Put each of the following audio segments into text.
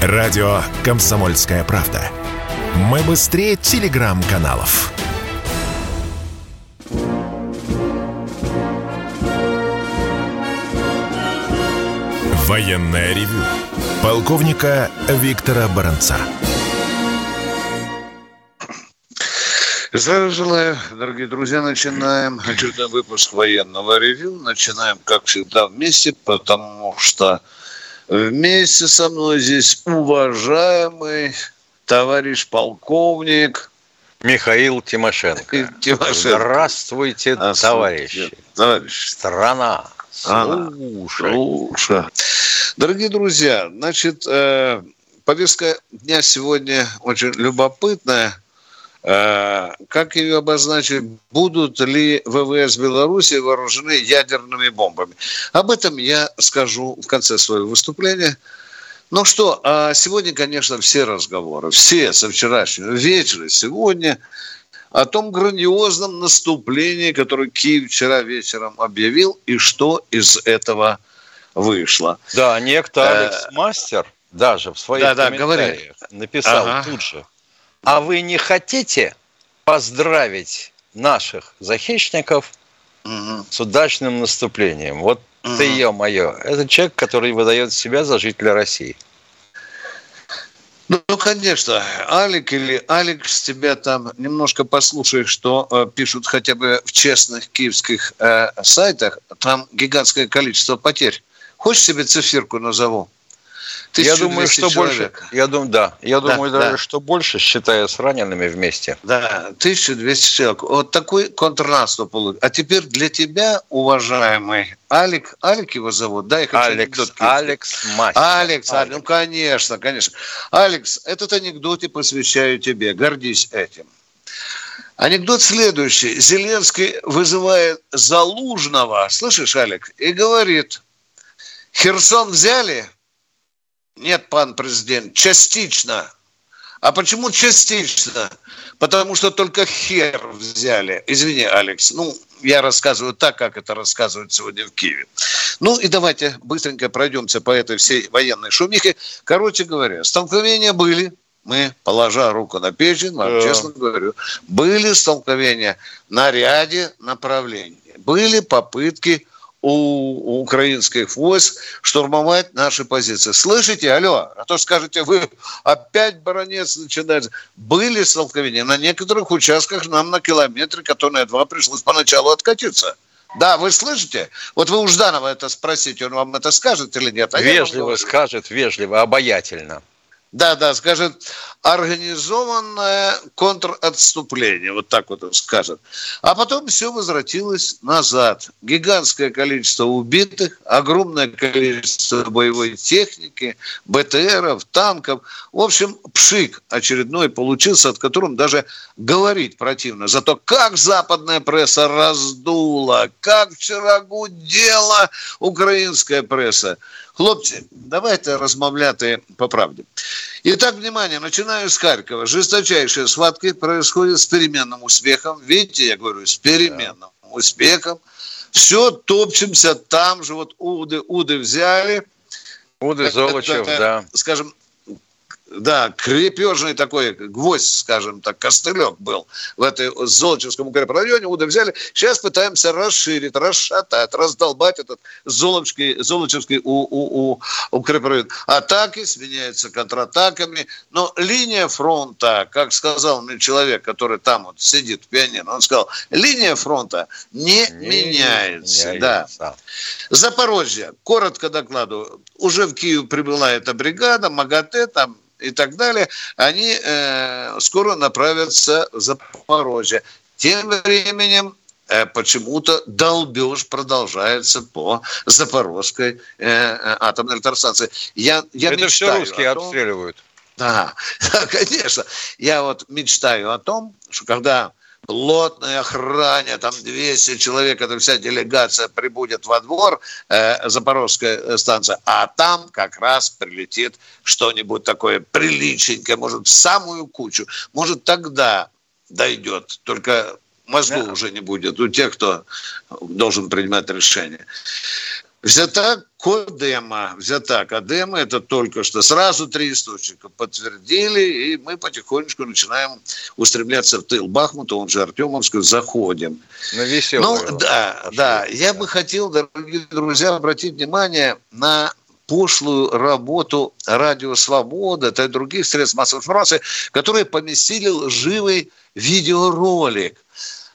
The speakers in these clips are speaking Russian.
Радио «Комсомольская правда». Мы быстрее телеграм-каналов. Военное ревю полковника Виктора Баранца. Здравия желаю, дорогие друзья. Начинаем очередной выпуск военного ревю. Начинаем, как всегда, вместе, потому что вместе со мной здесь уважаемый товарищ полковник Михаил Тимошенко. Тимошенко. Здравствуйте, товарищи. Товарищ. Страна. Слушай. Слушай. Дорогие друзья, значит, э, повестка дня сегодня очень любопытная. Э, как ее обозначить? Будут ли ВВС Беларуси вооружены ядерными бомбами? Об этом я скажу в конце своего выступления. Ну что, а сегодня, конечно, все разговоры, все со вчерашнего вечера, сегодня о том грандиозном наступлении, которое Киев вчера вечером объявил, и что из этого вышло. Да, некто э, Алекс Мастер даже в своих да, комментариях да, написал ага. тут же. А вы не хотите поздравить наших захищников угу. с удачным наступлением? Вот угу. ты, ё-моё, это человек, который выдает себя за жителя России. Ну, ну, конечно, Алик или Алекс, тебя там немножко послушай, что э, пишут хотя бы в честных киевских э, сайтах. Там гигантское количество потерь. Хочешь себе циферку назову? Я думаю, что человек. больше. Я думаю, да. Я да, думаю, даже, да. что больше, считая с ранеными вместе. Да, 1200 человек. Вот такой контрнаступ. А теперь для тебя, уважаемый Алик, Алик его зовут, да? Я хочу Алекс, Алекс Мастер. Алекс, Алекс, ну конечно, конечно. Алекс, этот анекдот я посвящаю тебе. Гордись этим. Анекдот следующий. Зеленский вызывает Залужного, слышишь, Алик, и говорит, Херсон взяли? Нет, пан президент, частично. А почему частично? Потому что только хер взяли. Извини, Алекс. Ну, я рассказываю так, как это рассказывают сегодня в Киеве. Ну и давайте быстренько пройдемся по этой всей военной шумихе. Короче говоря, столкновения были. Мы, положа руку на печень, вам да. честно говорю, были столкновения на ряде направлений. Были попытки у, украинских войск штурмовать наши позиции. Слышите? Алло, а то скажете, вы опять баронец начинаете. Были столкновения на некоторых участках нам на километре, которые два пришлось поначалу откатиться. Да, вы слышите? Вот вы у Жданова это спросите, он вам это скажет или нет? А вежливо скажет, вежливо, обаятельно. Да, да, скажет, организованное контратступление, вот так вот он скажет. А потом все возвратилось назад. Гигантское количество убитых, огромное количество боевой техники, БТРов, танков. В общем, пшик очередной получился, от которого даже говорить противно. Зато как западная пресса раздула, как вчера гудела украинская пресса. Хлопці, давайте розмовляти по правде. Итак, внимание, начинаю с Харькова. Жесточайшие схватки происходят с переменным успехом. Видите, я говорю, с переменным да. успехом. Все, топчемся там же. Вот Уды, Уды взяли. Уды, Золочев, это, да. Скажем, да, крепежный такой гвоздь, скажем так, костылек был в этой Золочевском укрепрайоне. Уда взяли. Сейчас пытаемся расширить, расшатать, раздолбать этот Золочевский, Золочевский у, у, у, укрепрайон. Атаки сменяются контратаками. Но линия фронта, как сказал мне человек, который там вот сидит пианино, он сказал, линия фронта не, не меняется. Не да. Запорожье, коротко докладываю, уже в Киев прибыла эта бригада, МАГАТЭ, там и так далее, они э, скоро направятся в Запорожье. Тем временем э, почему-то долбеж продолжается по Запорожской э, э атомной электростанции. Я, я Это все русские том, обстреливают. Да, да, конечно. Я вот мечтаю о том, что когда плотной охране, там 200 человек, эта вся делегация прибудет во двор, э, Запорожская э, станция, а там как раз прилетит что-нибудь такое приличненькое, может, в самую кучу. Может, тогда дойдет, только мозгу да. уже не будет у тех, кто должен принимать решение. Взята Кодема, взята Кодема, это только что. Сразу три источника подтвердили, и мы потихонечку начинаем устремляться в тыл Бахмута, он же Артемовскую, заходим. На веселую. Ну, да, да. Я бы хотел, дорогие друзья, обратить внимание на пошлую работу Радио Свобода, и других средств массовой информации, которые поместили лживый видеоролик –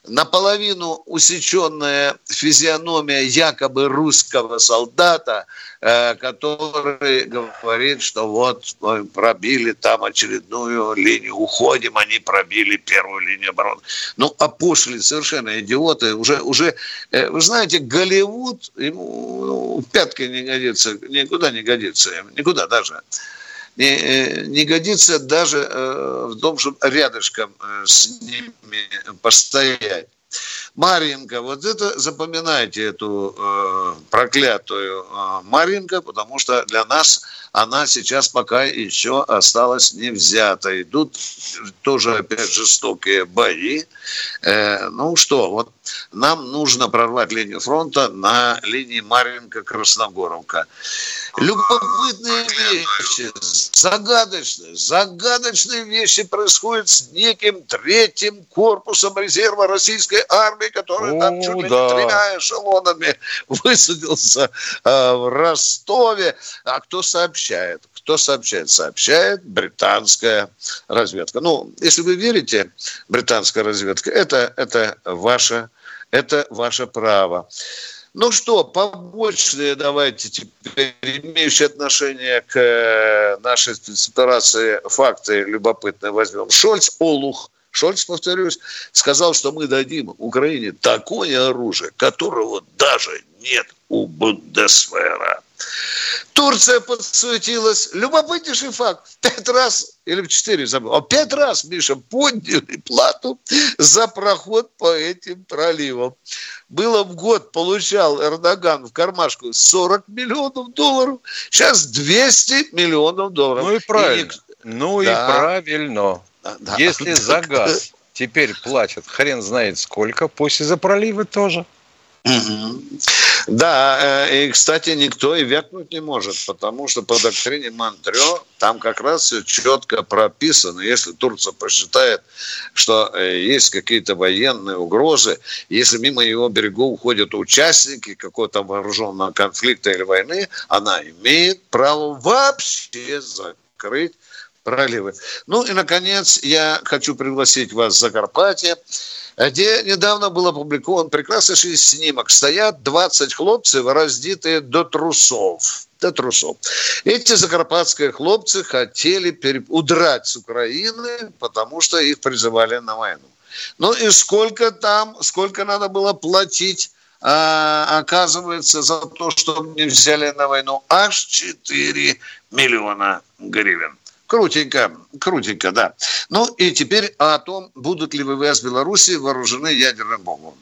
наполовину усеченная физиономия якобы русского солдата, э, который говорит, что вот мы пробили там очередную линию, уходим, они пробили первую линию обороны. Ну, опошли совершенно идиоты. Уже, уже э, вы знаете, Голливуд ему ну, в не годится, никуда не годится, никуда даже не, э, не годится даже э, в том, чтобы рядышком э, с ними постоять. Маринка, вот это запоминайте эту э, проклятую э, Маринка, потому что для нас она сейчас пока еще осталась не взята. Идут тоже опять жестокие бои. Э, ну что, вот нам нужно прорвать линию фронта на линии Маринка-Красногоровка. Любопытные вещи, загадочные, загадочные вещи происходят с неким третьим корпусом резерва российской армии, который О, там чуть ли да. не тремя эшелонами высадился э, в Ростове. А кто сообщает? Кто сообщает? Сообщает британская разведка. Ну, если вы верите, британская разведка, это, это, ваше, это ваше право. Ну что, побочные давайте теперь имеющие отношение к э, нашей спецоперации факты любопытные возьмем. Шольц, Олух, Шольц, повторюсь, сказал, что мы дадим Украине такое оружие, которого даже нет у Бундесвера. Турция подсуетилась. Любопытнейший факт. Пять раз, или в четыре забыл, а пять раз, Миша, подняли плату за проход по этим проливам. Было в год, получал Эрдоган в кармашку 40 миллионов долларов, сейчас 200 миллионов долларов. Ну и правильно. И... Ну да. и правильно. Да. Если за газ теперь платят хрен знает сколько, после за проливы тоже. Да, э, и, кстати, никто и вякнуть не может, потому что по доктрине Монтрё там как раз все четко прописано. Если Турция посчитает, что э, есть какие-то военные угрозы, если мимо его берегов уходят участники какого-то вооруженного конфликта или войны, она имеет право вообще закрыть проливы. Ну и, наконец, я хочу пригласить вас в Закарпатье где недавно был опубликован прекраснейший снимок. Стоят 20 хлопцев, раздетые до трусов. До трусов. Эти закарпатские хлопцы хотели удрать с Украины, потому что их призывали на войну. Ну и сколько там, сколько надо было платить а, оказывается, за то, что мне взяли на войну аж 4 миллиона гривен. Крутенько, крутенько, да. Ну и теперь о том, будут ли ВВС Беларуси вооружены ядерным бомбом.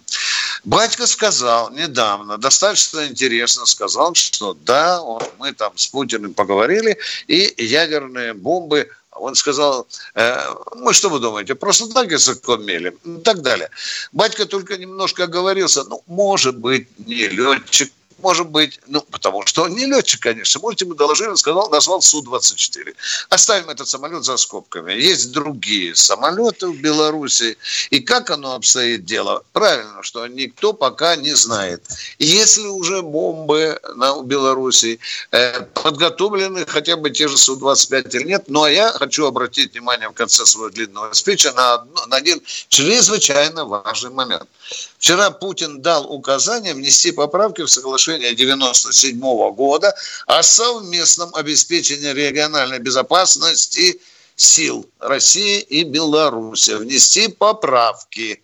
Батька сказал недавно, достаточно интересно сказал, что да, он, мы там с Путиным поговорили, и ядерные бомбы он сказал, э, мы что вы думаете, просто так языком мели, и так далее. Батька только немножко оговорился, ну, может быть, не летчик, может быть, ну, потому что он не летчик, конечно. Можете ему доложили, он сказал, назвал Су-24. Оставим этот самолет за скобками. Есть другие самолеты в Беларуси. И как оно обстоит дело? Правильно, что никто пока не знает. Если уже бомбы на, Беларуси э, подготовлены хотя бы те же Су-25 или нет, ну, а я хочу обратить внимание в конце своего длинного спича на, одно, на один чрезвычайно важный момент. Вчера Путин дал указание внести поправки в соглашение 1997 года о совместном обеспечении региональной безопасности сил России и Беларуси. Внести поправки.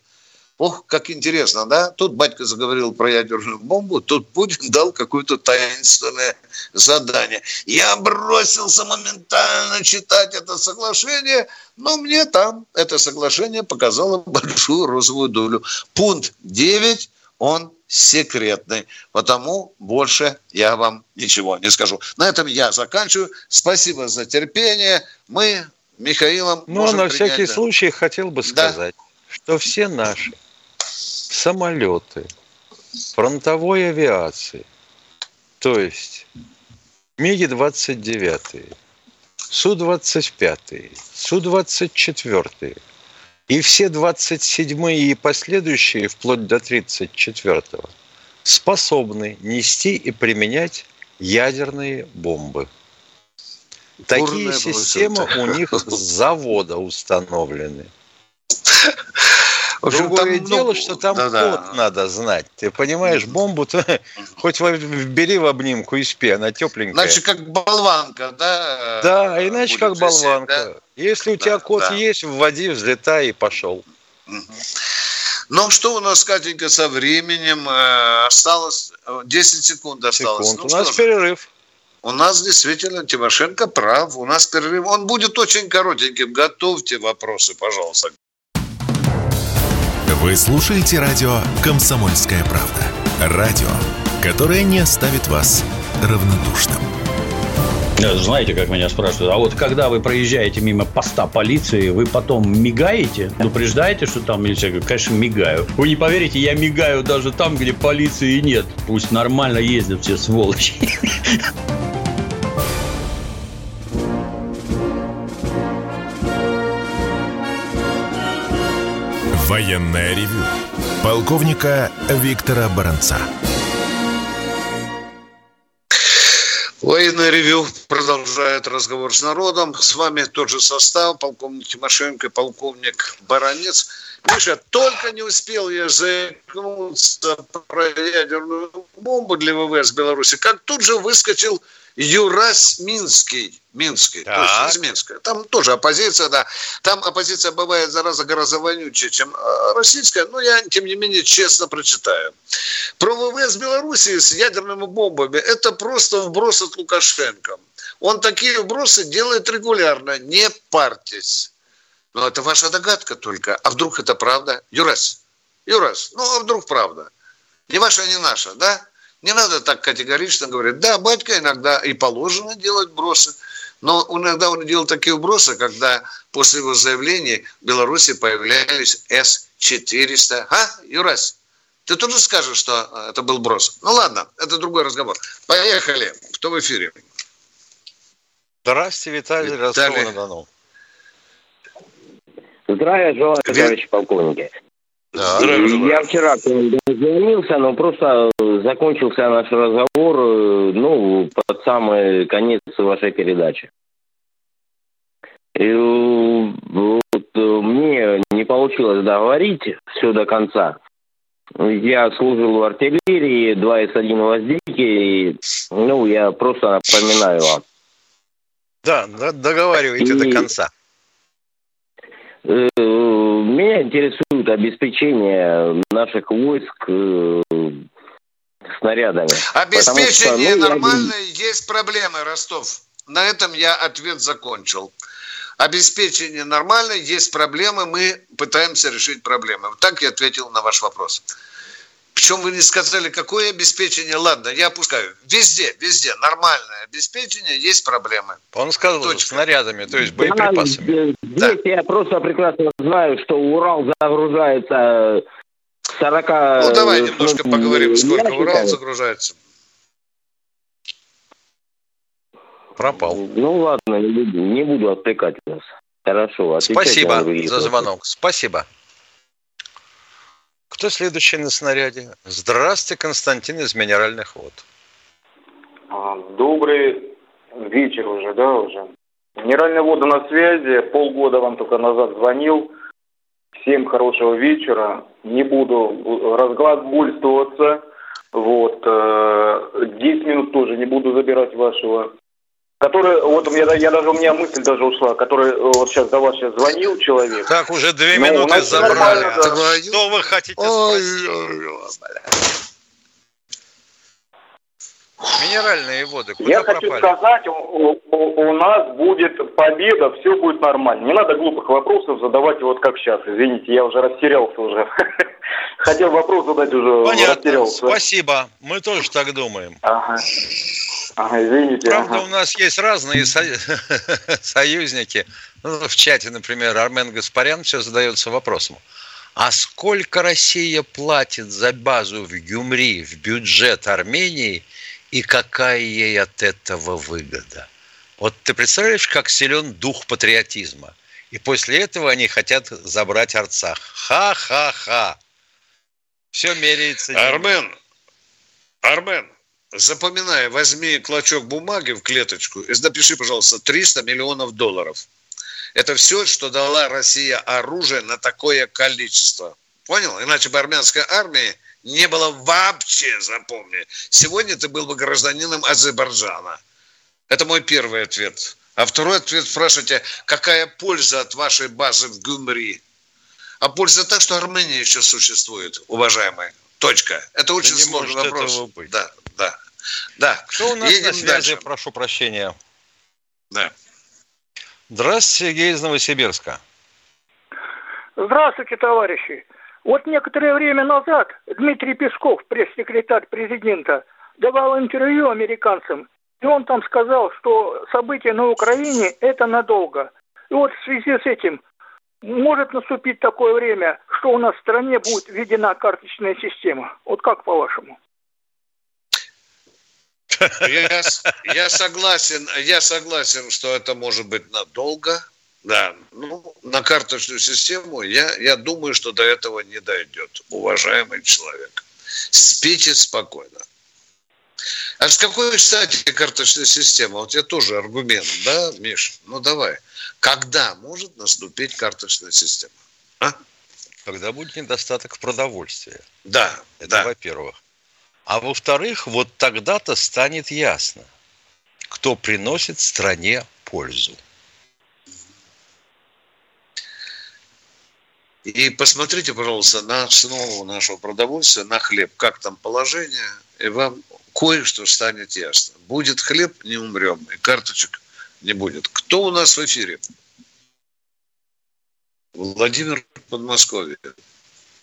Ох, как интересно, да? Тут батька заговорил про ядерную бомбу, тут Путин дал какое-то таинственное задание. Я бросился моментально читать это соглашение, но мне там это соглашение показало большую розовую долю. Пункт 9, он секретный, потому больше я вам ничего не скажу. На этом я заканчиваю. Спасибо за терпение. Мы Михаилом Ну, а на всякий случай хотел бы сказать, да? что все наши самолеты, фронтовой авиации, То есть МиГи-29, Су-25, Су-24 и все 27 и последующие, вплоть до 34 способны нести и применять ядерные бомбы. Такие системы у них с завода установлены. общем, Другое там, дело, ну, что там да, код да. надо знать. Ты понимаешь, бомбу то хоть бери в обнимку и спи, она тепленькая. Иначе как болванка, да? Да, иначе как болванка. Висеть, да? Если у да, тебя код да. есть, вводи, взлетай и пошел. Ну, что у нас, Катенька, со временем? Э, осталось 10 э, секунд осталось. Секунд. Ну, у нас перерыв. У нас действительно Тимошенко прав. У нас перерыв. Он будет очень коротеньким. Готовьте вопросы, пожалуйста. Вы слушаете радио «Комсомольская правда». Радио, которое не оставит вас равнодушным. Знаете, как меня спрашивают, а вот когда вы проезжаете мимо поста полиции, вы потом мигаете, предупреждаете, что там или я говорю, конечно, мигаю. Вы не поверите, я мигаю даже там, где полиции нет. Пусть нормально ездят все сволочи. Военное ревю полковника Виктора Баранца. Военное ревю продолжает разговор с народом. С вами тот же состав, полковник Тимошенко, полковник Баранец. Миша, только не успел я заикнуться про ядерную бомбу для ВВС Беларуси, как тут же выскочил Юрас Минский. Минский, так. то есть из Минска. Там тоже оппозиция, да. Там оппозиция бывает, зараза, гораздо вонючее, чем э, российская, но я, тем не менее, честно прочитаю. Про ВВС Белоруссии с ядерными бомбами – это просто вброс от Лукашенко. Он такие вбросы делает регулярно, не парьтесь. Но это ваша догадка только. А вдруг это правда? Юрас, Юрас, ну а вдруг правда? Не ваша, не наша, да? Не надо так категорично говорить. Да, батька иногда и положено делать бросы. Но иногда он делал такие вбросы, когда после его заявления в Беларуси появлялись С-400. А, Юрас, ты тоже скажешь, что это был брос? Ну ладно, это другой разговор. Поехали. Кто в эфире? Здравствуйте, Виталий, Виталий. Ростов-на-Дону. Здравия желаю, товарищи полковники. Да, я вчера дозвонился, но просто закончился наш разговор, э, ну, под самый конец вашей передачи. И э, вот, э, мне не получилось договорить все до конца. Я служил в артиллерии, 2С1 воздейки, и, ну, я просто напоминаю вам. Да, договаривайте и... до конца. Меня интересует обеспечение наших войск э, снарядами. Обеспечение что, ну, нормальное, я... есть проблемы, Ростов. На этом я ответ закончил. Обеспечение нормальное, есть проблемы, мы пытаемся решить проблемы. Вот так я ответил на ваш вопрос. Причем вы не сказали, какое обеспечение. Ладно, я опускаю. Везде, везде нормальное обеспечение, есть проблемы. Он сказал, Точка. снарядами, то есть боеприпасами. Да, здесь да. я просто прекрасно знаю, что Урал загружается 40... Ну, давай немножко поговорим, сколько. Урал загружается. Пропал. Ну, ладно, не буду, не буду отвлекать вас. Хорошо. Спасибо за звонок. Спасибо. Кто следующий на снаряде? Здравствуйте, Константин из Минеральных вод. А, добрый вечер уже, да, уже. Минеральные воды на связи. Полгода вам только назад звонил. Всем хорошего вечера. Не буду разглагольствоваться. Вот. 10 э, минут тоже не буду забирать вашего который, вот я, я даже, у меня мысль даже ушла, который э, вот сейчас до вас сейчас звонил человек. Как уже две ну, минуты забрали. Да. Что вы хотите Ой, спросить? Минеральные воды, куда Я пропали? хочу сказать, у, у, у нас будет победа, все будет нормально. Не надо глупых вопросов задавать вот как сейчас. Извините, я уже растерялся уже. Хотел вопрос задать уже, Понятно. растерялся. Спасибо, мы тоже так думаем. Ага. Ага, извините. Правда, ага. у нас есть разные со... союзники. Ну, в чате, например, Армен Гаспарян все задается вопросом. А сколько Россия платит за базу в Гюмри в бюджет Армении, и какая ей от этого выгода. Вот ты представляешь, как силен дух патриотизма? И после этого они хотят забрать Арцах. Ха-ха-ха. Все меряется. Армен, Армен, запоминай, возьми клочок бумаги в клеточку и напиши, пожалуйста, 300 миллионов долларов. Это все, что дала Россия оружие на такое количество. Понял? Иначе бы армянской армии не было вообще, запомни. Сегодня ты был бы гражданином Азербайджана. Это мой первый ответ. А второй ответ спрашиваете, какая польза от вашей базы в Гюмри? А польза так, что Армения еще существует, уважаемые. Точка. Это очень да сложный вопрос. Да, да, да. Кто у нас Едем на связи, дальше. прошу прощения? Да. Здравствуйте, Сергей из Новосибирска. Здравствуйте, товарищи. Вот некоторое время назад Дмитрий Песков, пресс-секретарь президента, давал интервью американцам, и он там сказал, что события на Украине – это надолго. И вот в связи с этим может наступить такое время, что у нас в стране будет введена карточная система. Вот как по-вашему? Я, я согласен, я согласен, что это может быть надолго. Да, ну, на карточную систему я, я думаю, что до этого не дойдет, уважаемый человек. Спите спокойно. А с какой, кстати, карточная система? Вот я тоже аргумент, да, Миш? Ну, давай. Когда может наступить карточная система? А? Когда будет недостаток продовольствия. Да, Это да. во-первых. А во-вторых, вот тогда-то станет ясно, кто приносит стране пользу. И посмотрите, пожалуйста, на основу нашего продовольствия, на хлеб, как там положение, и вам кое-что станет ясно. Будет хлеб, не умрем, и карточек не будет. Кто у нас в эфире? Владимир Подмосковье.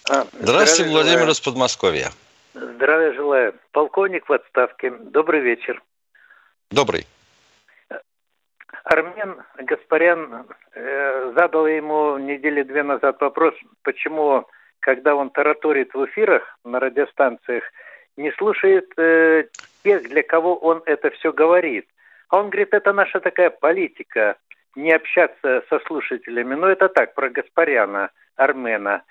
А, Здравствуйте, Владимир из Подмосковья. Здравия желаю. Полковник в отставке. Добрый вечер. Добрый. Армен Гаспарян э, задал ему недели две назад вопрос, почему, когда он тараторит в эфирах на радиостанциях, не слушает э, тех, для кого он это все говорит. А он говорит, это наша такая политика, не общаться со слушателями. Но это так, про Гаспаряна, Армена.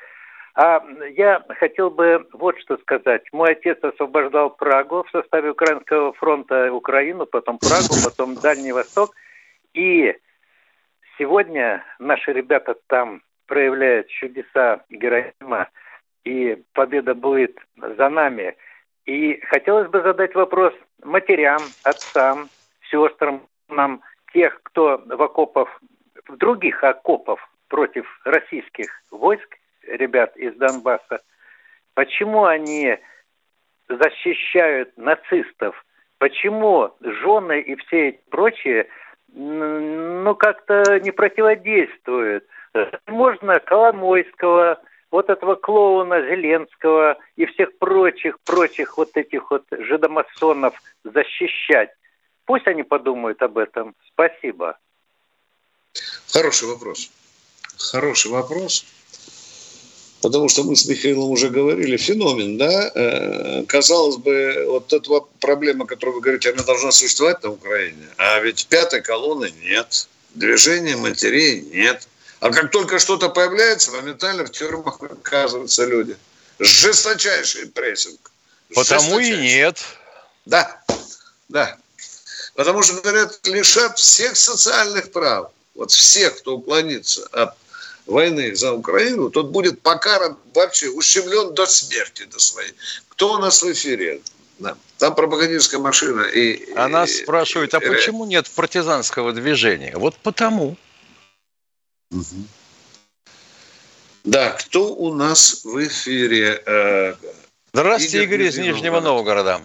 А я хотел бы вот что сказать. Мой отец освобождал Прагу в составе Украинского фронта Украину, потом Прагу, потом Дальний Восток. И сегодня наши ребята там проявляют чудеса героизма, и победа будет за нами. И хотелось бы задать вопрос матерям, отцам, сестрам, нам, тех, кто в окопах, в других окопах против российских войск ребят из Донбасса, почему они защищают нацистов, почему жены и все прочие, ну, как-то не противодействуют. Можно Коломойского, вот этого клоуна Зеленского и всех прочих, прочих вот этих вот жидомасонов защищать. Пусть они подумают об этом. Спасибо. Хороший вопрос. Хороший вопрос потому что мы с Михаилом уже говорили, феномен, да, э, казалось бы, вот эта проблема, которую вы говорите, она должна существовать на Украине, а ведь пятой колонны нет, движения матерей нет, а как только что-то появляется, моментально в тюрьмах оказываются люди. Жесточайший прессинг. Потому и нет. Да, да. Потому что, говорят, лишат всех социальных прав. Вот всех, кто уклонится от войны за Украину, тот будет покаран вообще, ущемлен до смерти до своей. Кто у нас в эфире? Там пропагандистская машина. И, Она и, спрашивает, а и, почему нет партизанского движения? Вот потому. Угу. Да, кто у нас в эфире? Э, Здравствуйте, Игорь, Игорь из Нижнего Новгорода.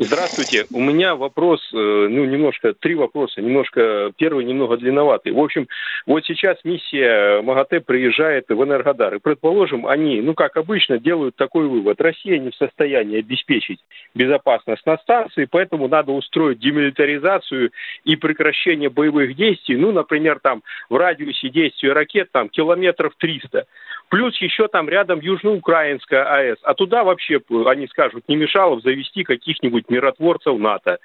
Здравствуйте. У меня вопрос, э, ну, немножко, три вопроса. Немножко, первый немного длинноватый. В общем, вот сейчас миссия МАГАТЭ приезжает в Энергодар. И, предположим, они, ну, как обычно, делают такой вывод. Россия не в состоянии обеспечить безопасность на станции, поэтому надо устроить демилитаризацию и прекращение боевых действий. Ну, например, там в радиусе действия ракет там километров 300. Плюс еще там рядом Южноукраинская АЭС. А туда вообще, они скажут, не мешало завести каких-нибудь миротворцев НАТО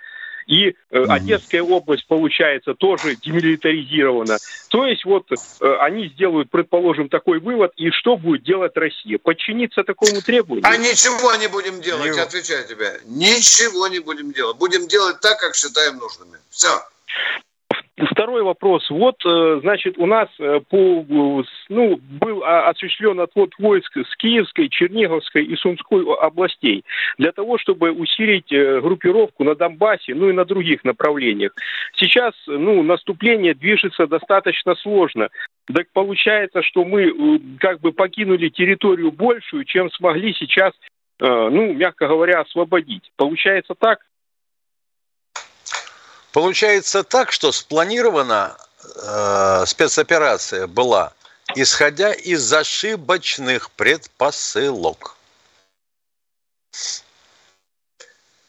и э, Одесская область, получается, тоже демилитаризирована. То есть вот э, они сделают, предположим, такой вывод, и что будет делать Россия? Подчиниться такому требованию? А ничего не будем делать, не... отвечаю тебе. Ничего не будем делать. Будем делать так, как считаем нужными. Все. Второй вопрос. Вот, э, значит, у нас э, по, ну, был осуществлен отвод войск с Киевской, Черниговской и Сумской областей для того, чтобы усилить э, группировку на Донбассе, ну и на других направлениях. Сейчас, ну, наступление движется достаточно сложно. Так получается, что мы как бы покинули территорию большую, чем смогли сейчас, ну, мягко говоря, освободить. Получается так? Получается так, что спланирована э, спецоперация была, исходя из ошибочных предпосылок.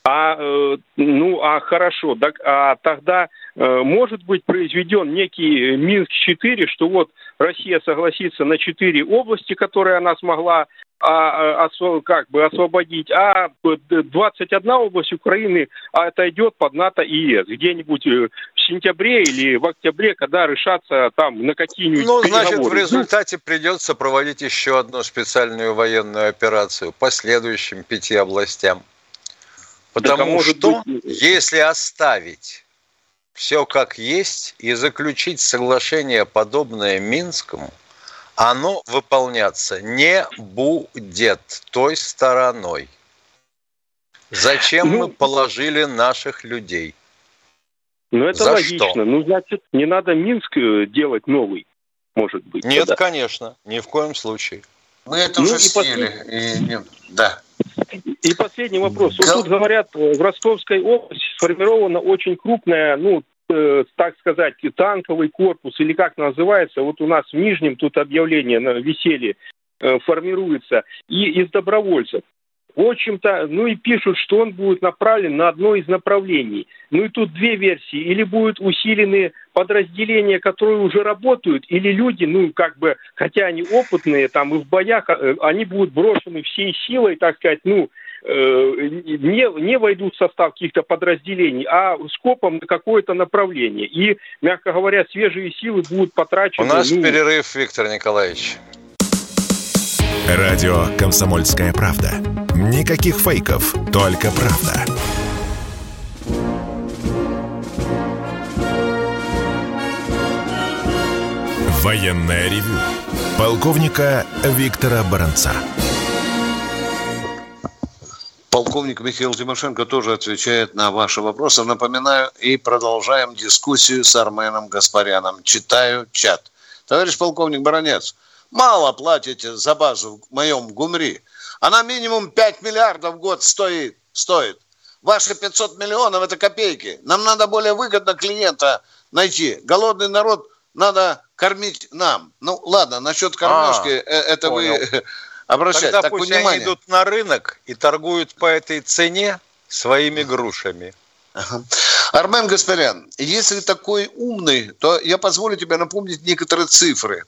А, э, ну, а хорошо, так, а тогда может быть произведен некий Минск-4, что вот Россия согласится на четыре области, которые она смогла а, а, как бы освободить, а 21 область Украины отойдет под НАТО и ЕС где-нибудь э, в сентябре или в октябре, когда решатся там на какие-нибудь Ну, значит, в результате придется проводить еще одну специальную военную операцию по следующим пяти областям. Потому так, а что, быть... если оставить все как есть и заключить соглашение, подобное Минскому – оно выполняться не будет той стороной. Зачем ну, мы положили наших людей? Ну, это За логично. Что? Ну, значит, не надо Минск э, делать новый, может быть. Нет, тогда. конечно, ни в коем случае. Мы это ну, уже съели. И, да. И последний вопрос. Вот тут говорят, в Ростовской области сформирована очень крупная, ну, Э, так сказать, танковый корпус, или как называется, вот у нас в Нижнем тут объявление на веселье э, формируется, и из добровольцев. В общем-то, ну и пишут, что он будет направлен на одно из направлений. Ну и тут две версии. Или будут усилены подразделения, которые уже работают, или люди, ну как бы, хотя они опытные там и в боях, э, они будут брошены всей силой, так сказать, ну, Э, не, не войдут в состав каких-то подразделений, а скопом на какое-то направление. И, мягко говоря, свежие силы будут потрачены. У нас ну... перерыв, Виктор Николаевич. Радио «Комсомольская правда». Никаких фейков, только правда. Военная ревю. Полковника Виктора Баранца полковник Михаил Тимошенко тоже отвечает на ваши вопросы. Напоминаю, и продолжаем дискуссию с Арменом Гаспаряном. Читаю чат. Товарищ полковник Баранец, мало платите за базу в моем ГУМРИ. Она минимум 5 миллиардов в год стоит. стоит. Ваши 500 миллионов – это копейки. Нам надо более выгодно клиента найти. Голодный народ надо кормить нам. Ну, ладно, насчет кормежки, а, э, это понял. вы обращать. Тогда так пусть внимание. они идут на рынок и торгуют по этой цене своими грушами. Армен Гаспарян, если такой умный, то я позволю тебе напомнить некоторые цифры.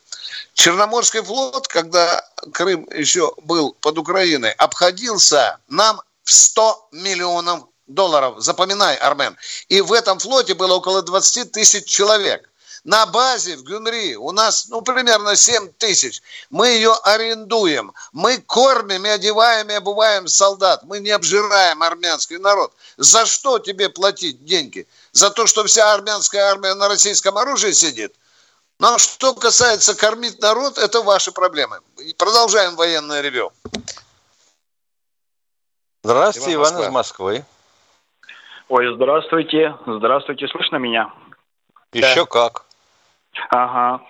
Черноморский флот, когда Крым еще был под Украиной, обходился нам в 100 миллионов долларов. Запоминай, Армен. И в этом флоте было около 20 тысяч человек на базе в Гюмри у нас, ну, примерно 7 тысяч. Мы ее арендуем. Мы кормим и одеваем и обуваем солдат. Мы не обжираем армянский народ. За что тебе платить деньги? За то, что вся армянская армия на российском оружии сидит? Но что касается кормить народ, это ваши проблемы. Продолжаем военное ревю. Здравствуйте, Иван, Иван из Москвы. Ой, здравствуйте. Здравствуйте, слышно меня? Еще да. как. Ага.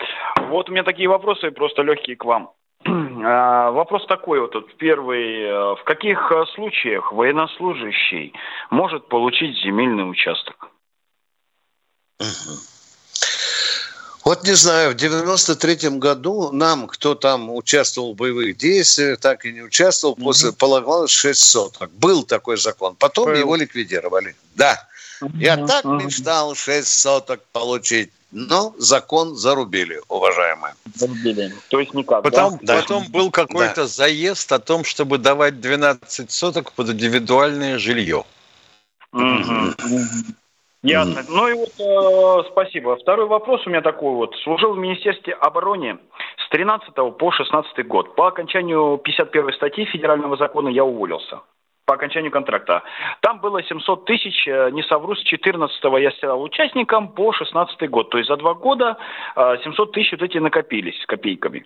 Вот у меня такие вопросы, просто легкие к вам. А, вопрос такой вот, вот первый. Э, в каких э, случаях военнослужащий может получить земельный участок? Вот не знаю, в 93-м году нам, кто там участвовал в боевых действиях, так и не участвовал, угу. после полагалось 6 соток. Был такой закон. Потом Был. его ликвидировали. Да. Я так мечтал 6 соток получить. Но закон зарубили, уважаемые. Зарубили. То есть никак, потом, да? Потом был какой-то да. заезд о том, чтобы давать 12 соток под индивидуальное жилье. Ясно. Ну и вот э, спасибо. Второй вопрос у меня такой вот. Служил в Министерстве обороны с 13 по 16 год. По окончанию 51 статьи федерального закона я уволился по окончанию контракта. Там было 700 тысяч, э, не совру, с 14 я стал участником по 16 год. То есть за два года 700 э, тысяч вот эти накопились копейками.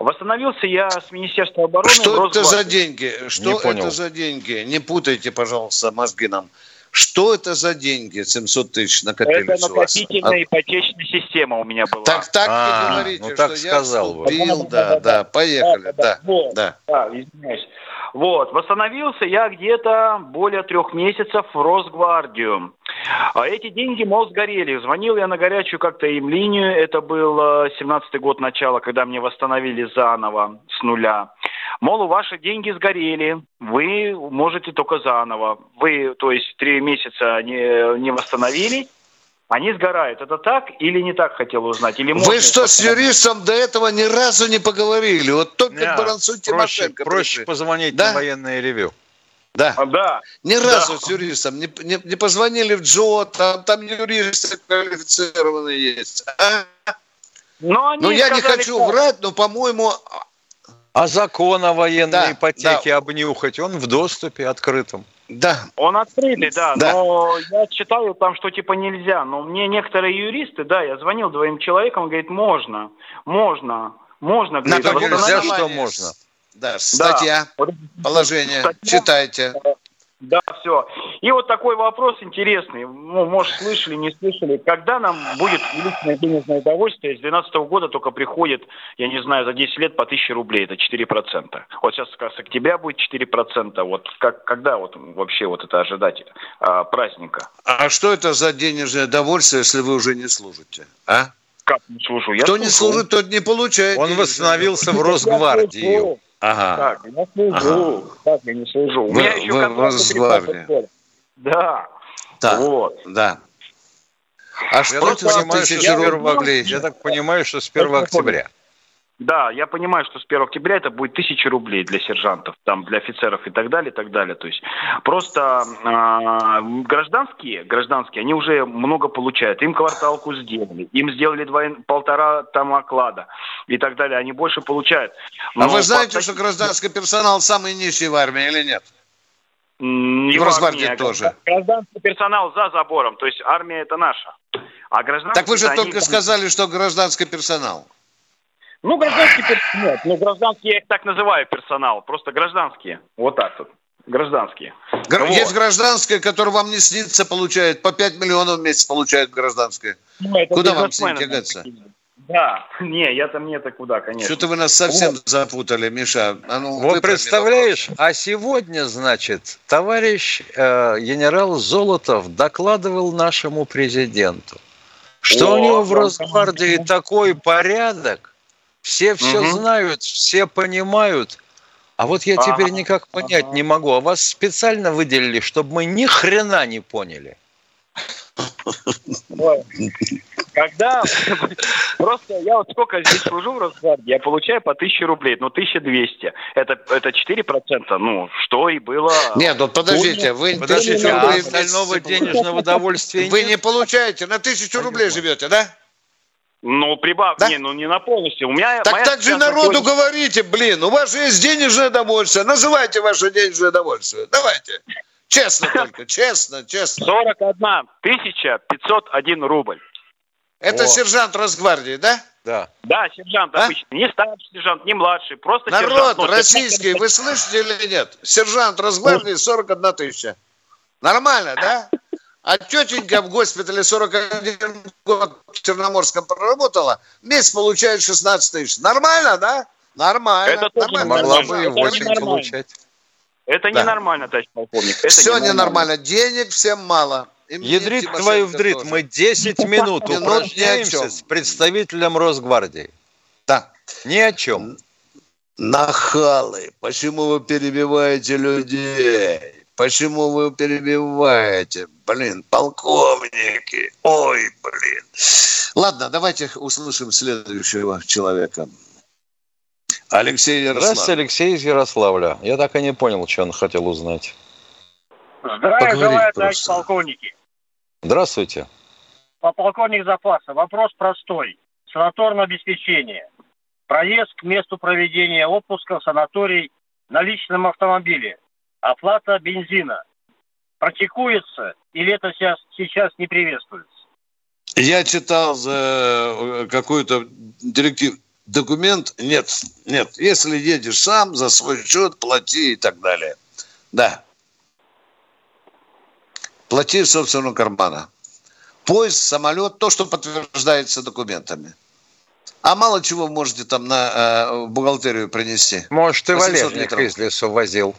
Восстановился я с Министерства обороны. Что это за деньги? Что не это понял. за деньги? Не путайте, пожалуйста, мозги нам. Что это за деньги? 700 тысяч накопились Это накопительная а ипотечная система у меня была. Так, так а, не говорите, ну, так что сказал я вступил, да, да, да, поехали, да, да, да, да. да извиняюсь. Вот, восстановился я где-то более трех месяцев в Росгвардию. А эти деньги, мол, сгорели. Звонил я на горячую как-то им линию. Это был 17-й год начала, когда мне восстановили заново с нуля. Мол, ваши деньги сгорели, вы можете только заново. Вы, то есть, три месяца не, не восстановили, они сгорают. Это так или не так хотел узнать? Или Вы что, с юристом до этого ни разу не поговорили? Вот только Нет, Барансу Тимошенко. Проще, проще позвонить да? на военное ревю. Да. А, да. Ни да. разу с юристом не, не, не позвонили в Джо, там, там юристы квалифицированные есть. А? Но, они но я не хочу врать, но, по-моему... А закон о военной да, ипотеке да. обнюхать, он в доступе открытом. Да. Он открытый, да, да, но я читаю там, что типа нельзя. Но мне некоторые юристы, да, я звонил двоим человекам, говорит, можно, можно, можно. На говорит, нельзя, что можно. Да, статья, да. положение, статья, читайте. Да, все. И вот такой вопрос интересный. Ну, может, слышали, не слышали. Когда нам будет увеличенное денежное удовольствие? С 2012 года только приходит, я не знаю, за 10 лет по 1000 рублей. Это 4%. Вот сейчас как с октября будет 4%. Вот как, когда вот вообще вот это ожидать а, праздника? А что это за денежное удовольствие, если вы уже не служите? А? Как не служу? Я Кто служу. не служит, тот не получает. Он восстановился в Росгвардию. Ага. Так, я служу. Ага. Так, я не служу. У меня еще контракт Да. Так, вот. да. А что ты понимаю, что с 1 Я так понимаю, что с 1 октября. Да, я понимаю, что с 1 октября это будет тысяча рублей для сержантов, там, для офицеров и так далее, и так далее. То есть просто э, гражданские, гражданские, они уже много получают. Им кварталку сделали, им сделали два, полтора там оклада и так далее. Они больше получают. Но а вы знаете, по... что гражданский персонал самый низший в армии или нет? Не в Росгвардии армии, тоже. Гражданский персонал за забором, то есть армия это наша. А гражданский... Так вы же только они... сказали, что гражданский персонал. Ну, гражданский персонал. Нет, ну, гражданский я их так называю персонал. Просто гражданские. Вот так вот. Гражданские. Гр- вот. Есть гражданское, которое вам не снится, получает. По 5 миллионов в месяц получает гражданское. Ну, Куда вам с ним тягаться? Да, не, я там нет, куда, конечно. Что-то вы нас совсем вот. запутали, Миша. А ну, вот представляешь, а сегодня, значит, товарищ э, генерал Золотов докладывал нашему президенту, что О, у него в Росгвардии такой порядок, все все угу. знают, все понимают. А вот я теперь ага. никак понять ага. не могу. А вас специально выделили, чтобы мы ни хрена не поняли. Когда просто я вот сколько здесь служу в Росгвардии, я получаю по 1000 рублей, ну 1200. Это, это 4%, ну что и было. Нет, ну подождите, вы подождите, а остального денежного удовольствия Вы не получаете, на 1000 рублей живете, да? Ну, прибав, да? не, ну не на полностью. У меня так так же народу находится... говорите, блин, у вас же есть денежное удовольствие. Называйте ваше денежное удовольствие. Давайте. Честно только, честно, честно. 41 тысяча 501 рубль. Это О. сержант Росгвардии, да? Да. Да, сержант а? обычный. Не старший сержант, не младший, просто Народ сержант. Народ российский, вы слышите или нет? Сержант Росгвардии 41 тысяча. Нормально, да? А тетенька в госпитале 41 год в Черноморском проработала, месяц получает 16 тысяч. Нормально, да? Нормально. Это нормально. Могла бы и 8 получать. Это да. ненормально, товарищ полковник. Это Все ненормально. Денег всем мало. Ядрит твою вдрит. Тоже. Мы 10 минут упражняемся с представителем Росгвардии. Да. Ни о чем. Нахалы, почему вы перебиваете людей? Почему вы перебиваете? Блин, полковники. Ой, блин. Ладно, давайте услышим следующего человека. Алексей Ярославль. Здравствуйте, Алексей из Ярославля. Я так и не понял, что он хотел узнать. Здравия желаю, товарищ полковники. Здравствуйте. Полковник запаса. Вопрос простой. Санаторное обеспечение. Проезд к месту проведения отпуска в санаторий на личном автомобиле. Оплата бензина. Практикуется или это сейчас, сейчас не приветствуется? Я читал за э, какую-то директиву документ нет, нет. Если едешь сам, за свой счет плати и так далее. Да. Плати из собственного кармана. Поезд, самолет, то, что подтверждается документами. А мало чего можете там на э, бухгалтерию принести. Может, и валежник из лесу возил.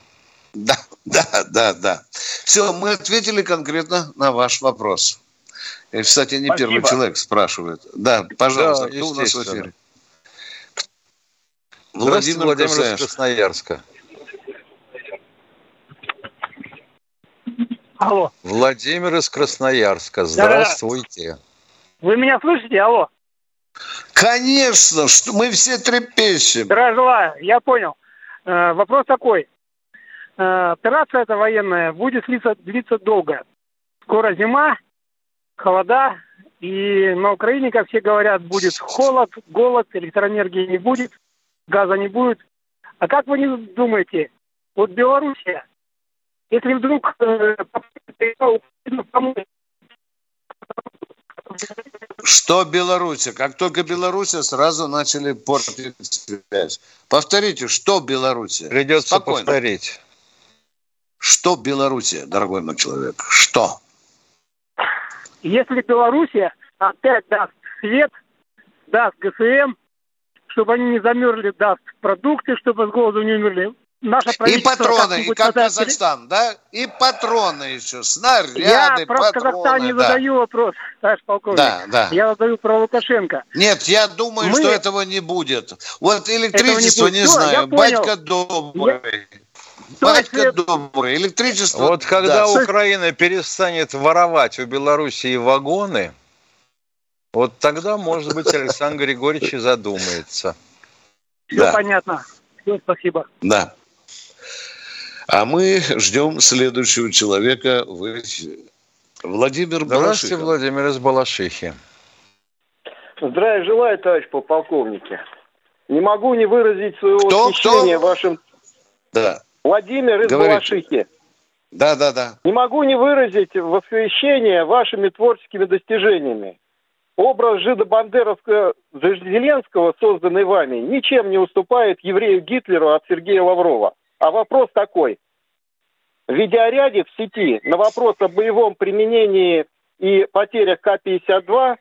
Да, да, да, да. Все, мы ответили конкретно на ваш вопрос. И, кстати, не Спасибо. первый человек спрашивает. Да, пожалуйста, да, кто у нас в эфире? Владимир, Владимир из Красноярска. Алло. Владимир из Красноярска. Здравствуйте. Вы меня слышите? Алло. Конечно, что мы все трепещем. Здравия я понял. Э, вопрос такой. Э, операция эта военная будет длиться, длиться долго. Скоро зима, холода, и на Украине, как все говорят, будет холод, голод, электроэнергии не будет газа не будет. А как вы не думаете, вот Белоруссия, если вдруг э, что Белоруссия? Как только Белоруссия, сразу начали портить связь. Повторите, что Белоруссия? Придется Спокойно. повторить. Что Белоруссия, дорогой мой человек? Что? Если Белоруссия опять даст свет, даст ГСМ, чтобы они не замерзли, даст продукты, чтобы с голоду не умерли. Наше и патроны, и как Казахстан, да? И патроны еще, снаряды, Я про патроны, Казахстан не да. задаю вопрос, товарищ полковник. Да, да. Я задаю про Лукашенко. Нет, я думаю, Мы... что этого не будет. Вот электричество, не, не знаю, батька добрый. Я... Батька добрый, электричество... Вот когда да. Украина перестанет воровать у Белоруссии вагоны, вот тогда, может быть, Александр Григорьевич и задумается. Все да. понятно. Все, спасибо. Да. А мы ждем следующего человека в Владимир Здравствуйте, Владимир из Балашихи. Здравия желаю, товарищ полковники. Не могу не выразить своего кто, восхищения кто? вашим... Да. Владимир из Говорите. Балашихи. Да, да, да. Не могу не выразить восхищение вашими творческими достижениями образ жидо-бандеровского Зеленского, созданный вами, ничем не уступает еврею Гитлеру от Сергея Лаврова. А вопрос такой. В видеоряде в сети на вопрос о боевом применении и потерях К-52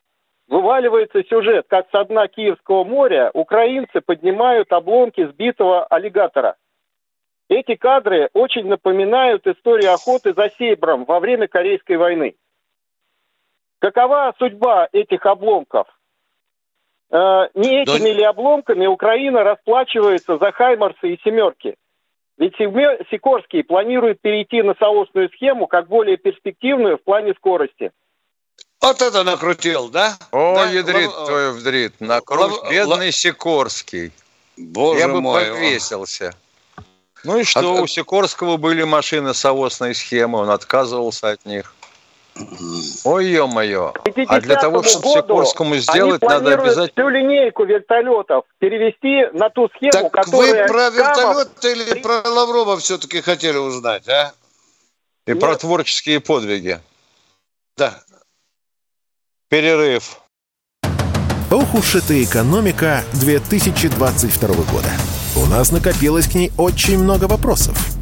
вываливается сюжет, как со дна Киевского моря украинцы поднимают обломки сбитого аллигатора. Эти кадры очень напоминают историю охоты за сейбром во время Корейской войны. Какова судьба этих обломков? Э, не этими ли обломками Украина расплачивается за Хаймарсы и «семерки»? Ведь Сикорский планирует перейти на соосную схему как более перспективную в плане скорости. Вот это накрутил, да? О, да? ядрит Л... твою вдрит. Накрут Л... бедный Л... Сикорский. Боже Я бы мой. повесился. Ну и что, а... у Сикорского были машины соосной схемы, он отказывался от них. Ой, ё-моё. А для того, чтобы Сикорскому сделать, надо обязательно... всю линейку вертолетов перевести на ту схему, так которая... вы про вертолет или про Лаврова все-таки хотели узнать, а? И Нет. про творческие подвиги. Да. Перерыв. Ох уж эта экономика 2022 года. Нас накопилось к ней очень много вопросов.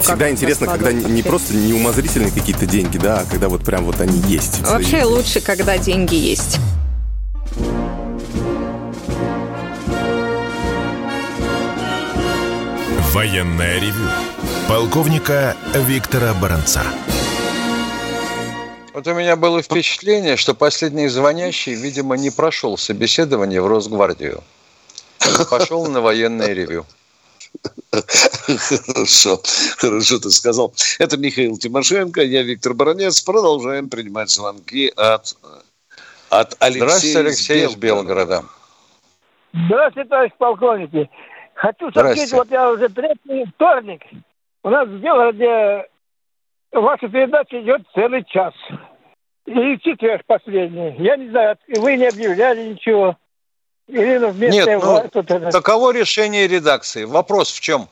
Всегда интересно, когда не просто неумозрительные какие-то деньги, да, а когда вот прям вот они есть. Вообще лучше, когда деньги есть. Военная ревю. Полковника Виктора Баранца. Вот у меня было впечатление, что последний звонящий, видимо, не прошел собеседование в Росгвардию. Пошел на военное ревю. Хорошо, хорошо ты сказал. Это Михаил Тимошенко, я Виктор Баранец. Продолжаем принимать звонки от, от Алексея Здравствуйте, Алексей из Белгорода. Здравствуйте, товарищ полковники. Хочу сообщить, вот я уже третий вторник. У нас в Белгороде ваша передача идет целый час. И четверг последний. Я не знаю, вы не объявляли ничего. Ирина вместо Нет, ну, тут, таково решение редакции. Вопрос в чем?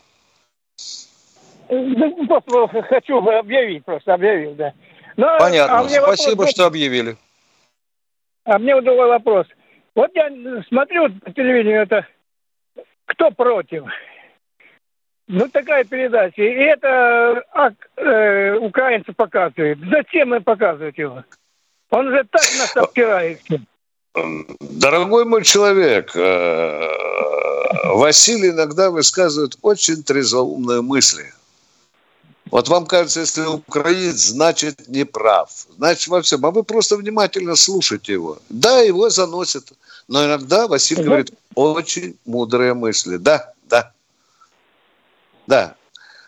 Ну, просто хочу объявить, просто объявил, да. Но, Понятно. А Спасибо, вопрос, что объявили. А мне вот другой вопрос. Вот я смотрю по телевидению это «Кто против?» Ну, такая передача. И это а, э, украинцы показывают. Зачем им показывать его? Он же так нас обтирает. Дорогой мой человек, э, Василий иногда высказывает очень трезвоумные мысли. Вот вам кажется, если украинец, значит не прав. Значит во всем. А вы просто внимательно слушайте его. Да, его заносят. Но иногда Василий угу. говорит очень мудрые мысли. Да, да. Да.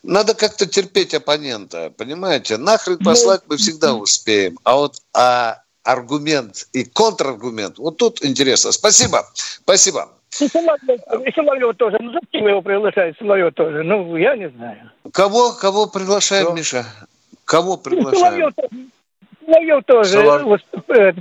Надо как-то терпеть оппонента, понимаете? Нахрен послать мы всегда успеем. А вот а аргумент и контраргумент, вот тут интересно. Спасибо, спасибо. И Соловьев, и Соловьев тоже. Ну, зачем его приглашают? Соловьев тоже. Ну, я не знаю. Кого, кого приглашают, Что? Миша? Кого приглашают? Соловьев, тоже Солов... Э,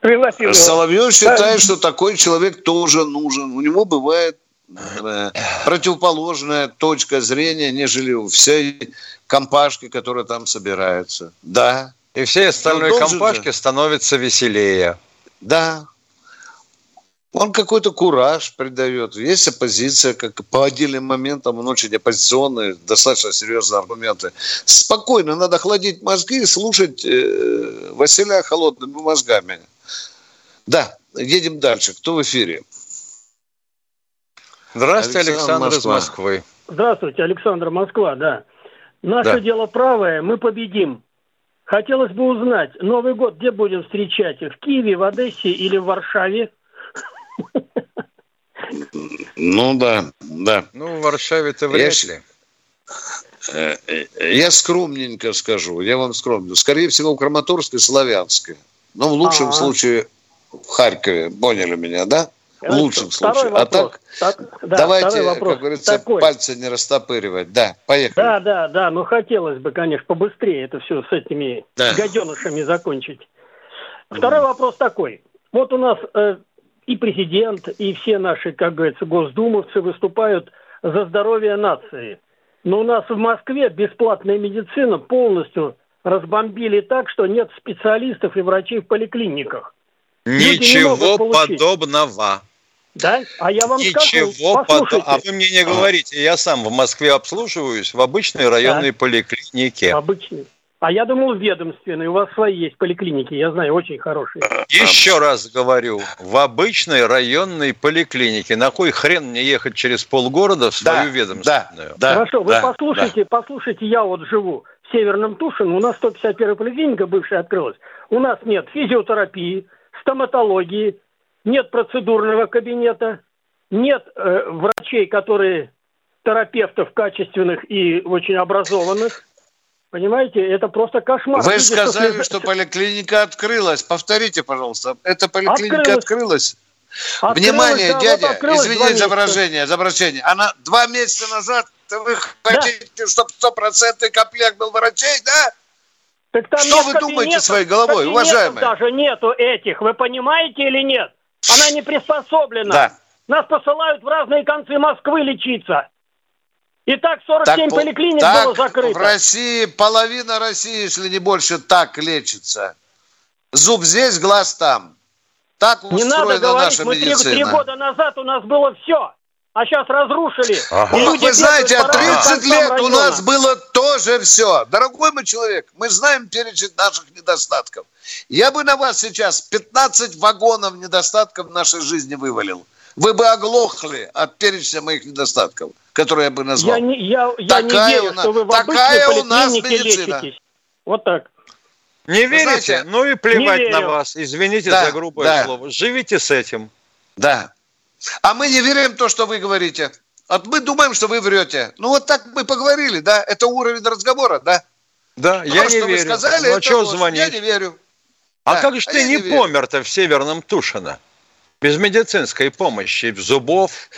пригласил Соловьев считает, да. что такой человек тоже нужен. У него бывает э, противоположная точка зрения, нежели у всей компашки, которая там собирается. Да. И всей остальной компашки же. становится веселее. Да, он какой-то кураж придает. Есть оппозиция, как по отдельным моментам, он очень оппозиционный, достаточно серьезные аргументы. Спокойно, надо охладить мозги и слушать э, Василия холодными мозгами. Да, едем дальше. Кто в эфире? Здравствуйте, Александр, Александр из Москвы. Здравствуйте, Александр, Москва, да. Наше да. дело правое, мы победим. Хотелось бы узнать, Новый год где будем встречать? В Киеве, в Одессе или в Варшаве? Ну да, да. Ну, в Варшаве-то вряд ли. Э, э, я скромненько скажу, я вам скромно. Скорее всего, в Краматорске, Славянске. Но в лучшем А-а-а. случае в Харькове. Поняли меня, да? В лучшем случае. А так, так да, давайте, вопрос. как говорится, такой. пальцы не растопыривать. Да, поехали. Да, да, да. Ну, хотелось бы, конечно, побыстрее это все с этими да. гаденышами закончить. Второй mm. вопрос такой. Вот у нас э, и президент, и все наши, как говорится, госдумовцы выступают за здоровье нации. Но у нас в Москве бесплатная медицина полностью разбомбили так, что нет специалистов и врачей в поликлиниках. Ничего подобного. Да? А я вам Ничего скажу, подобного. А вы мне не говорите, я сам в Москве обслуживаюсь в обычной районной да. поликлинике. Обычной. А я думал, ведомственные. У вас свои есть поликлиники, я знаю, очень хорошие. Еще раз говорю, в обычной районной поликлинике. На кой хрен мне ехать через полгорода в свою да, ведомственную? Да, Хорошо, да, вы послушайте, да. послушайте, я вот живу в Северном Тушино, у нас 151 поликлиника бывшая открылась. У нас нет физиотерапии, стоматологии, нет процедурного кабинета, нет э, врачей, которые терапевтов качественных и очень образованных. Понимаете, это просто кошмар. Вы Видите, сказали, что, что поликлиника открылась. Повторите, пожалуйста. Эта поликлиника открылась? открылась? Внимание, да, дядя, вот извините за выражение, за обращение. Она два месяца назад, вы хотите, да. чтобы стопроцентный комплект был врачей, да? Так там что вы думаете своей головой, уважаемые? даже нету этих, вы понимаете или нет? Она не приспособлена. Да. Нас посылают в разные концы Москвы лечиться. И так 47 так, поликлиник так было закрыто. в России половина России, если не больше, так лечится. Зуб здесь, глаз там. Так не надо говорить, мы. Три, три года назад у нас было все. А сейчас разрушили. Ага. Люди Вы знаете, а 30 лет района. у нас было тоже все. Дорогой мой человек, мы знаем перечень наших недостатков. Я бы на вас сейчас 15 вагонов недостатков в нашей жизни вывалил. Вы бы оглохли от перечня моих недостатков которые я бы назвал. Я не, я, я такая не верю, нас, что вы в такая у нас медицина. лечитесь. Вот так. Не верите? Знаете, ну и плевать на вас. Извините да, за грубое да. слово. Живите с этим. Да. А мы не верим в то, что вы говорите. Вот мы думаем, что вы врете. Ну вот так мы поговорили, да? Это уровень разговора, да? Да, ну, я не верю. сказали, ну, а что звонить? Я не верю. А да, как же а ты не, не помер-то в Северном Тушино? Без медицинской помощи, зубов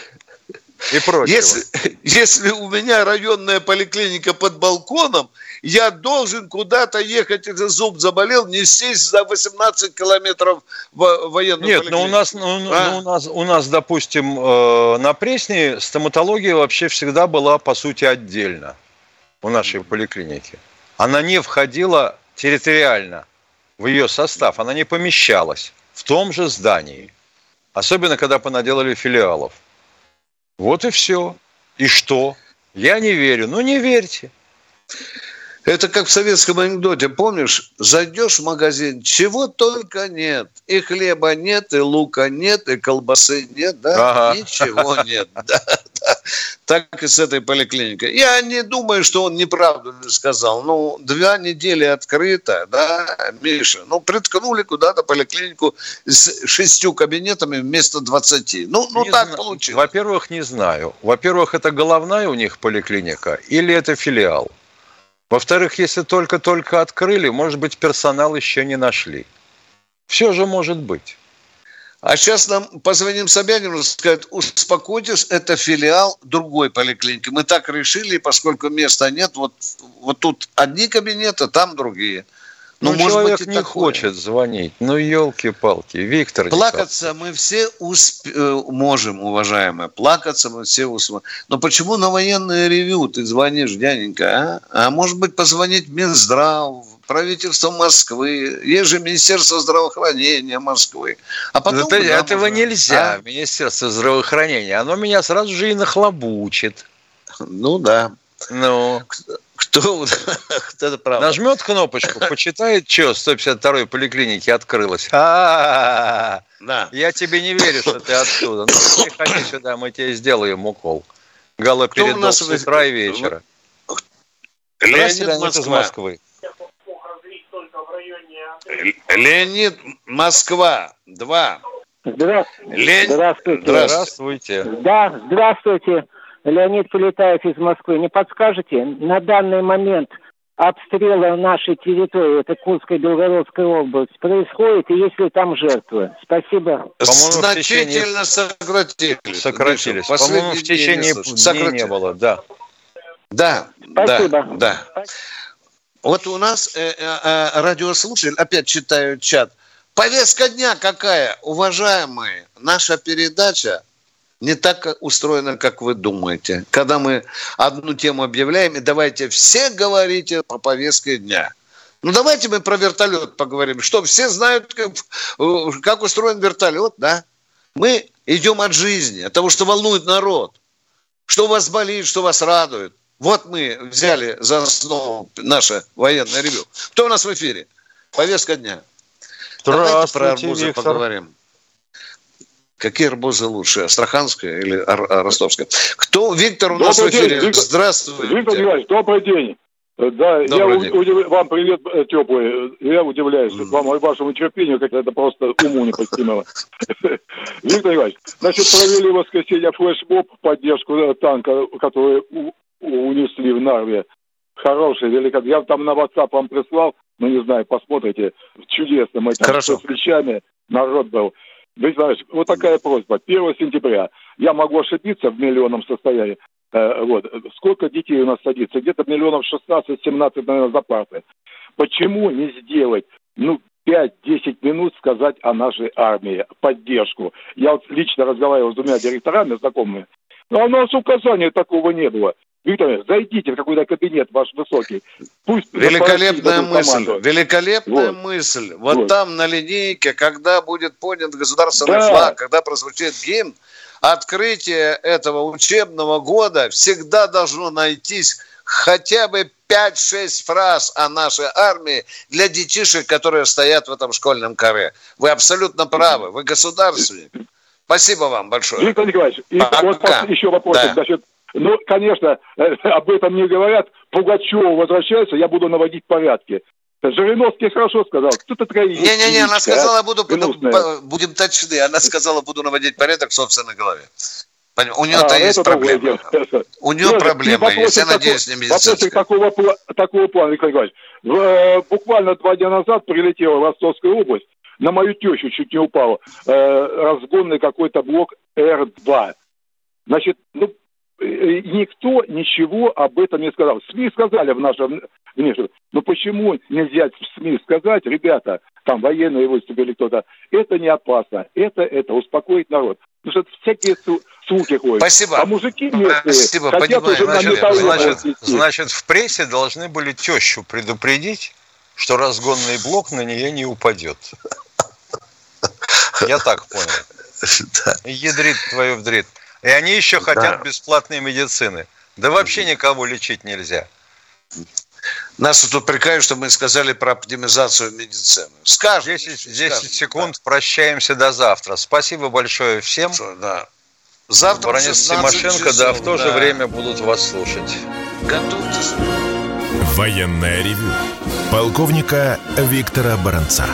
и прочего. Если, если у меня районная поликлиника под балконом, я должен куда-то ехать, если зуб заболел, нестись за 18 километров в военную Нет, но ну, у нас, ну, ну, а? ну, у нас, у нас, допустим, э, на Пресне стоматология вообще всегда была, по сути, отдельно у нашей поликлиники. Она не входила территориально в ее состав, она не помещалась в том же здании. Особенно, когда понаделали филиалов. Вот и все. И что? Я не верю. Ну, не верьте. Это как в советском анекдоте, помнишь, зайдешь в магазин, чего только нет. И хлеба нет, и лука нет, и колбасы нет, да? Ага. Ничего нет. Да, да. Так и с этой поликлиникой. Я не думаю, что он неправду сказал. Ну, две недели открыто, да, Миша. Ну, приткнули куда-то поликлинику с шестью кабинетами вместо двадцати. Ну, ну так зна... получилось. Во-первых, не знаю. Во-первых, это головная у них поликлиника или это филиал? Во-вторых, если только-только открыли, может быть, персонал еще не нашли. Все же может быть. А сейчас нам позвоним Собянину, скажет, успокойтесь, это филиал другой поликлиники. Мы так решили, поскольку места нет, вот, вот тут одни кабинеты, там другие. Ну, ну может человек быть, не такое. хочет звонить. Ну, елки-палки. Виктор Плакаться Николаевич. мы все усп... Э, можем, уважаемые. Плакаться мы все успеем. Но почему на военное ревю ты звонишь, дяденька, а? А может быть, позвонить Минздрав, правительство Москвы, есть же Министерство здравоохранения Москвы. А потом Это, этого можно... нельзя, а? Министерство здравоохранения. Оно меня сразу же и нахлобучит. Ну да. Ну. Кто, кто это правда? Нажмет кнопочку, почитает, что 152-й поликлиники открылось. Да. Я тебе не верю, что ты оттуда. Ну, приходи сюда, мы тебе сделаем укол. Галоперидол с утра и вечера. Леонид из Москвы. Леонид Москва, два. Здравствуйте. Ле... Здравствуйте. Здравствуйте. Да, здравствуйте. Леонид Полетаев из Москвы. Не подскажете, на данный момент обстрела нашей территории, это Курская Белгородская область, происходит, и есть ли там жертвы? Спасибо. Значительно сократились. Сократились. По-моему, в течение дней не было, да. Да, Спасибо. да, да. Вот у нас э, э, э, радиослушатель, опять читаю чат. Повестка дня какая, уважаемые? Наша передача не так устроена, как вы думаете. Когда мы одну тему объявляем, и давайте все говорите по повестке дня. Ну, давайте мы про вертолет поговорим. Что, все знают, как, как устроен вертолет, да? Мы идем от жизни, от того, что волнует народ. Что вас болит, что вас радует. Вот мы взяли за основу наше военное ревю. Кто у нас в эфире? Повестка дня. Здравствуйте, про арбузы Виктор. поговорим. Какие арбузы лучше, Астраханская или Ростовская? Кто? Виктор у нас добрый в эфире. День, Виктор, Здравствуйте. Виктор Николаевич, добрый день. Да, добрый я день. Удив... вам привет э, теплый. Я удивляюсь mm. вам и вашему терпению, как это просто уму не постигнуло. Виктор Николаевич, значит, провели в воскресенье флешмоб поддержку э, танка, который унесли в Нарве. Хороший, великолепный. Я там на WhatsApp вам прислал, ну не знаю, посмотрите. Чудесно. Мы там Хорошо. с вещами, народ был. Вы знаете, вот такая просьба. 1 сентября. Я могу ошибиться в миллионном состоянии. Э, вот. Сколько детей у нас садится? Где-то миллионов 16-17, наверное, за парты. Почему не сделать, ну, 5-10 минут сказать о нашей армии, поддержку. Я вот лично разговаривал с двумя директорами знакомыми, но у нас указания такого не было. Виктор, зайдите в какой-то кабинет ваш высокий. Пусть великолепная мысль, великолепная вот. мысль. Вот, вот там на линейке, когда будет поднят государственный да. флаг, когда прозвучит гимн, открытие этого учебного года всегда должно найтись хотя бы 5-6 фраз о нашей армии для детишек, которые стоят в этом школьном каре. Вы абсолютно правы, вы государственник. Спасибо вам большое. Виктор Николаевич, и вот еще вопрос. Да. Значит, ну, конечно, об этом не говорят. Пугачева возвращается, я буду наводить порядки. Жириновский хорошо сказал. Кто-то такая Не-не-не, она сказала, а? буду, будем точны. Она сказала, буду наводить порядок в собственной голове. У нее-то а, есть проблемы. У нее проблемы есть, я надеюсь, не медицинская. такого, такого плана, Николай Николаевич. Э, буквально два дня назад прилетела в Ростовскую область, на мою тещу чуть не упал, э, разгонный какой-то блок Р-2. Значит, ну, э, никто ничего об этом не сказал. СМИ сказали в нашем внешнем. Но почему нельзя в СМИ сказать, ребята, там военные выступили кто-то, это не опасно, это, это успокоит народ. Потому что всякие суки ходят. Спасибо. А мужики местные Спасибо, хотят понимаю. уже значит, на значит, значит, в прессе должны были тещу предупредить, что разгонный блок на нее не упадет. Я так понял. Ядрит твою вдрит. И они еще хотят бесплатной медицины. Да вообще никого лечить нельзя. Нас тут упрекают, что мы сказали про оптимизацию медицины. Скажем. 10, 10 скажем, секунд, да. прощаемся до завтра. Спасибо большое всем. Что, да. Завтра Баранец Тимошенко, часов, да, в то да. же время будут вас слушать. Готовьтесь. Военная ревю. Полковника Виктора Баранца.